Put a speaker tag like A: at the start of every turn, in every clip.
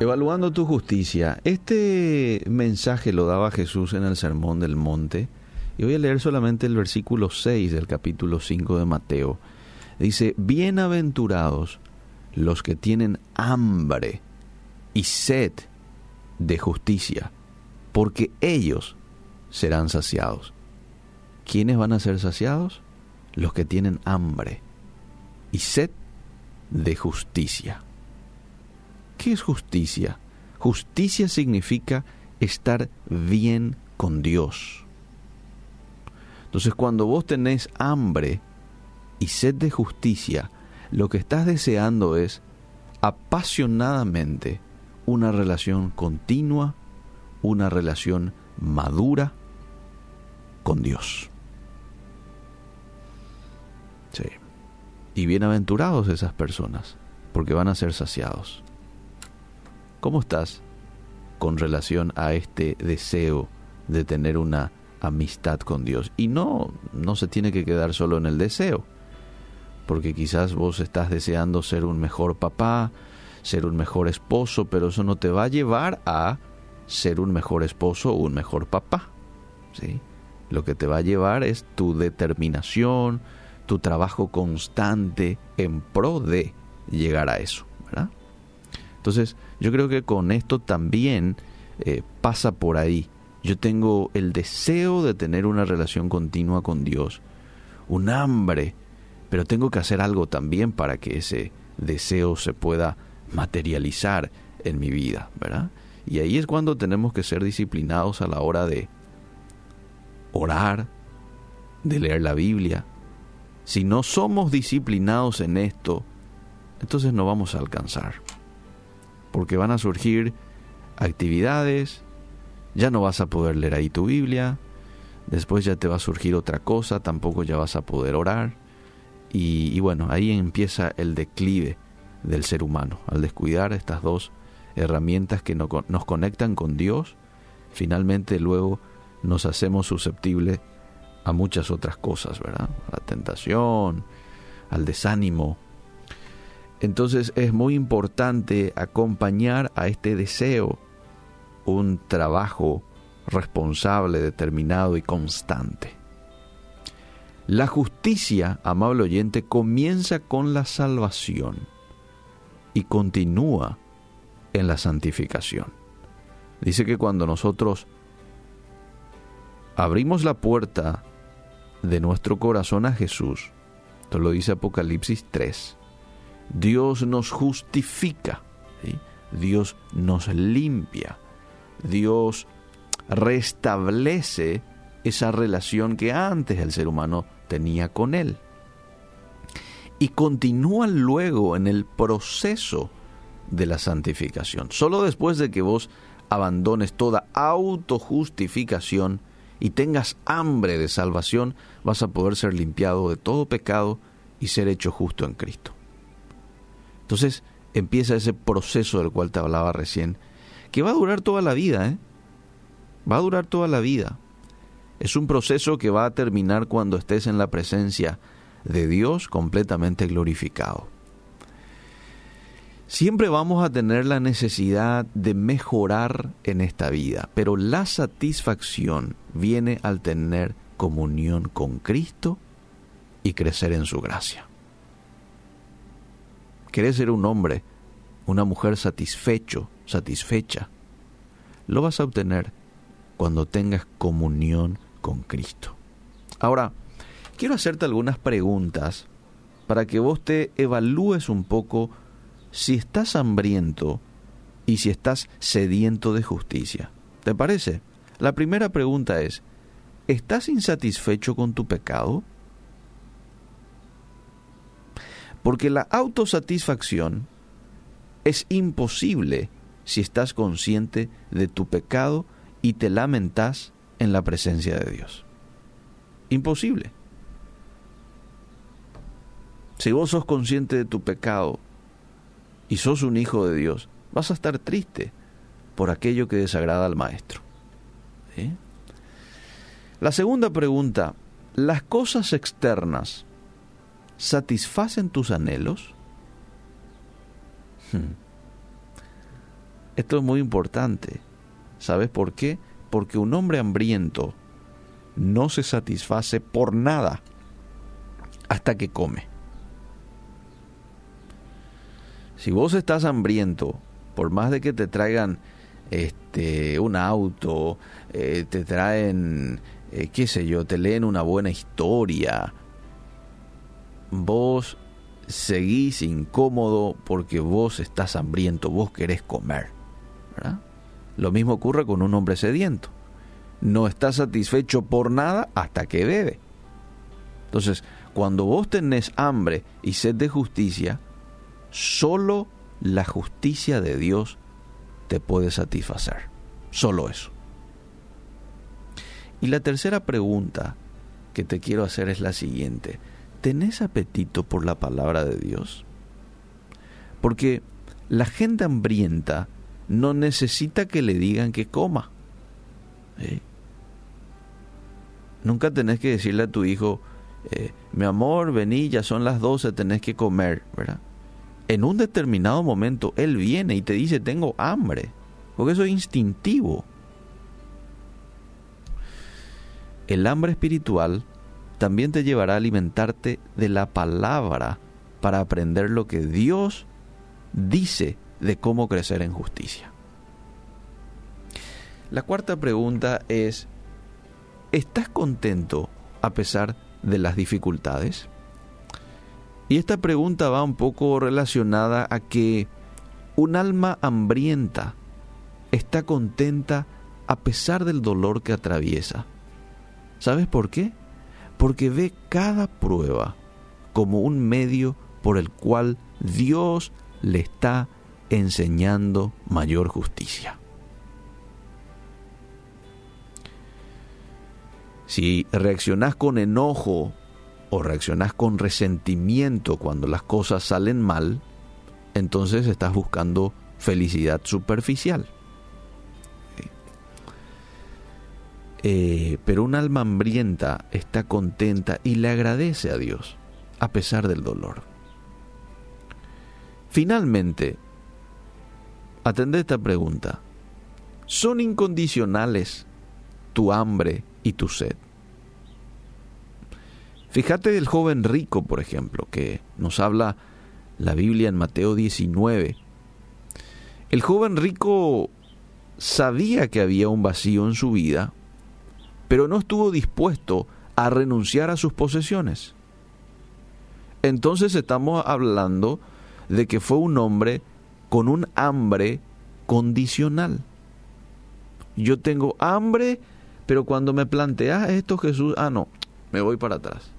A: Evaluando tu justicia. Este mensaje lo daba Jesús en el Sermón del Monte. Y voy a leer solamente el versículo 6 del capítulo 5 de Mateo. Dice, bienaventurados los que tienen hambre y sed de justicia, porque ellos serán saciados. ¿Quiénes van a ser saciados? Los que tienen hambre y sed de justicia. ¿Qué es justicia? Justicia significa estar bien con Dios. Entonces cuando vos tenés hambre y sed de justicia, lo que estás deseando es apasionadamente una relación continua, una relación madura con Dios. Sí. Y bienaventurados esas personas, porque van a ser saciados. ¿Cómo estás con relación a este deseo de tener una amistad con Dios? Y no, no se tiene que quedar solo en el deseo, porque quizás vos estás deseando ser un mejor papá, ser un mejor esposo, pero eso no te va a llevar a ser un mejor esposo o un mejor papá. ¿sí? Lo que te va a llevar es tu determinación, tu trabajo constante en pro de llegar a eso. ¿verdad? Entonces, yo creo que con esto también eh, pasa por ahí. Yo tengo el deseo de tener una relación continua con Dios, un hambre, pero tengo que hacer algo también para que ese deseo se pueda materializar en mi vida, ¿verdad? Y ahí es cuando tenemos que ser disciplinados a la hora de orar, de leer la Biblia. Si no somos disciplinados en esto, entonces no vamos a alcanzar porque van a surgir actividades, ya no vas a poder leer ahí tu Biblia, después ya te va a surgir otra cosa, tampoco ya vas a poder orar, y, bueno, ahí empieza el declive del ser humano, al descuidar estas dos herramientas que nos conectan con Dios, finalmente luego nos hacemos susceptibles a muchas otras cosas, ¿verdad? A la tentación, al desánimo, entonces es muy importante acompañar a este deseo un trabajo responsable, determinado y constante. La justicia, amable oyente, comienza con la salvación y continúa en la santificación. Dice que cuando nosotros abrimos la puerta de nuestro corazón a Jesús, esto lo dice Apocalipsis 3, Dios nos justifica, Dios nos limpia, Dios restablece esa relación que antes el ser humano tenía con Él. Y continúa luego en el proceso de la santificación. Solo después de que vos abandones toda autojustificación y tengas hambre de salvación, vas a poder ser limpiado de todo pecado y ser hecho justo en Cristo. Entonces empieza ese proceso del cual te hablaba recién, que va a durar toda la vida, ¿eh? Va a durar toda la vida. Es un proceso que va a terminar cuando estés en la presencia de Dios completamente glorificado. Siempre vamos a tener la necesidad de mejorar en esta vida, pero la satisfacción viene al tener comunión con Cristo y crecer en su gracia querés ser un hombre, una mujer satisfecho, satisfecha, lo vas a obtener cuando tengas comunión con Cristo. Ahora, quiero hacerte algunas preguntas para que vos te evalúes un poco si estás hambriento y si estás sediento de justicia. ¿Te parece? La primera pregunta es, ¿estás insatisfecho con tu pecado? Porque la autosatisfacción es imposible si estás consciente de tu pecado y te lamentas en la presencia de Dios. Imposible. Si vos sos consciente de tu pecado y sos un hijo de Dios, vas a estar triste por aquello que desagrada al Maestro. La segunda pregunta, las cosas externas satisfacen tus anhelos? Hmm. Esto es muy importante. ¿Sabes por qué? Porque un hombre hambriento no se satisface por nada hasta que come. Si vos estás hambriento, por más de que te traigan este un auto, eh, te traen, eh, qué sé yo, te leen una buena historia, vos seguís incómodo porque vos estás hambriento, vos querés comer. Lo mismo ocurre con un hombre sediento. No está satisfecho por nada hasta que bebe. Entonces, cuando vos tenés hambre y sed de justicia, solo la justicia de Dios te puede satisfacer. Solo eso. Y la tercera pregunta que te quiero hacer es la siguiente. ¿Tenés apetito por la palabra de Dios? Porque la gente hambrienta no necesita que le digan que coma. Nunca tenés que decirle a tu hijo, eh, mi amor, vení, ya son las 12, tenés que comer, ¿verdad? En un determinado momento él viene y te dice, tengo hambre, porque eso es instintivo. El hambre espiritual también te llevará a alimentarte de la palabra para aprender lo que Dios dice de cómo crecer en justicia. La cuarta pregunta es, ¿estás contento a pesar de las dificultades? Y esta pregunta va un poco relacionada a que un alma hambrienta está contenta a pesar del dolor que atraviesa. ¿Sabes por qué? Porque ve cada prueba como un medio por el cual Dios le está enseñando mayor justicia. Si reaccionás con enojo o reaccionás con resentimiento cuando las cosas salen mal, entonces estás buscando felicidad superficial. Eh, pero un alma hambrienta está contenta y le agradece a Dios, a pesar del dolor. Finalmente, atende esta pregunta. ¿Son incondicionales tu hambre y tu sed? Fíjate del joven rico, por ejemplo, que nos habla la Biblia en Mateo 19. El joven rico sabía que había un vacío en su vida pero no estuvo dispuesto a renunciar a sus posesiones. Entonces estamos hablando de que fue un hombre con un hambre condicional. Yo tengo hambre, pero cuando me planteas esto Jesús, ah no, me voy para atrás.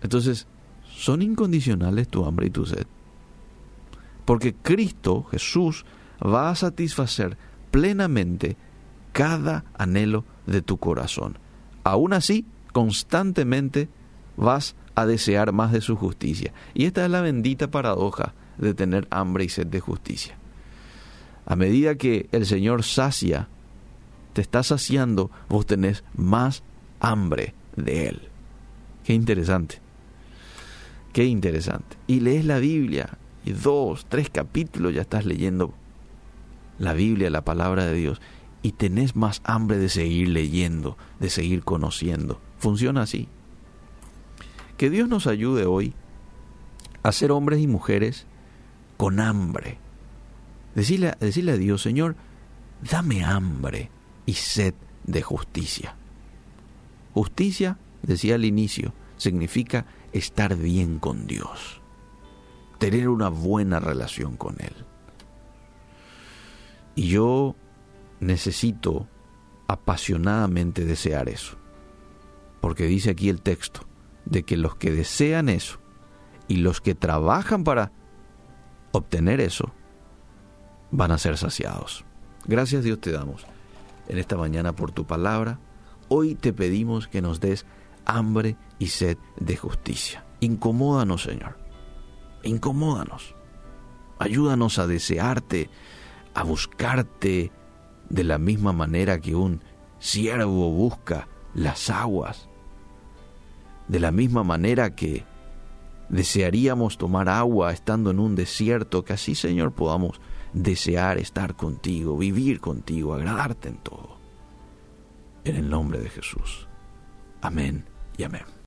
A: Entonces, ¿son incondicionales tu hambre y tu sed? Porque Cristo, Jesús, va a satisfacer plenamente cada anhelo de tu corazón. Aún así, constantemente vas a desear más de su justicia. Y esta es la bendita paradoja de tener hambre y sed de justicia. A medida que el Señor sacia, te está saciando, vos tenés más hambre de Él. Qué interesante. Qué interesante. Y lees la Biblia y dos, tres capítulos ya estás leyendo la Biblia, la palabra de Dios y tenés más hambre de seguir leyendo, de seguir conociendo. Funciona así. Que Dios nos ayude hoy a ser hombres y mujeres con hambre. Decirle, decirle a Dios, Señor, dame hambre y sed de justicia. Justicia, decía al inicio, significa estar bien con Dios, tener una buena relación con Él. Y yo necesito apasionadamente desear eso. Porque dice aquí el texto, de que los que desean eso y los que trabajan para obtener eso, van a ser saciados. Gracias Dios te damos en esta mañana por tu palabra. Hoy te pedimos que nos des hambre y sed de justicia. Incomódanos, Señor. Incomódanos. Ayúdanos a desearte, a buscarte, de la misma manera que un siervo busca las aguas, de la misma manera que desearíamos tomar agua estando en un desierto, que así, Señor, podamos desear estar contigo, vivir contigo, agradarte en todo. En el nombre de Jesús. Amén y amén.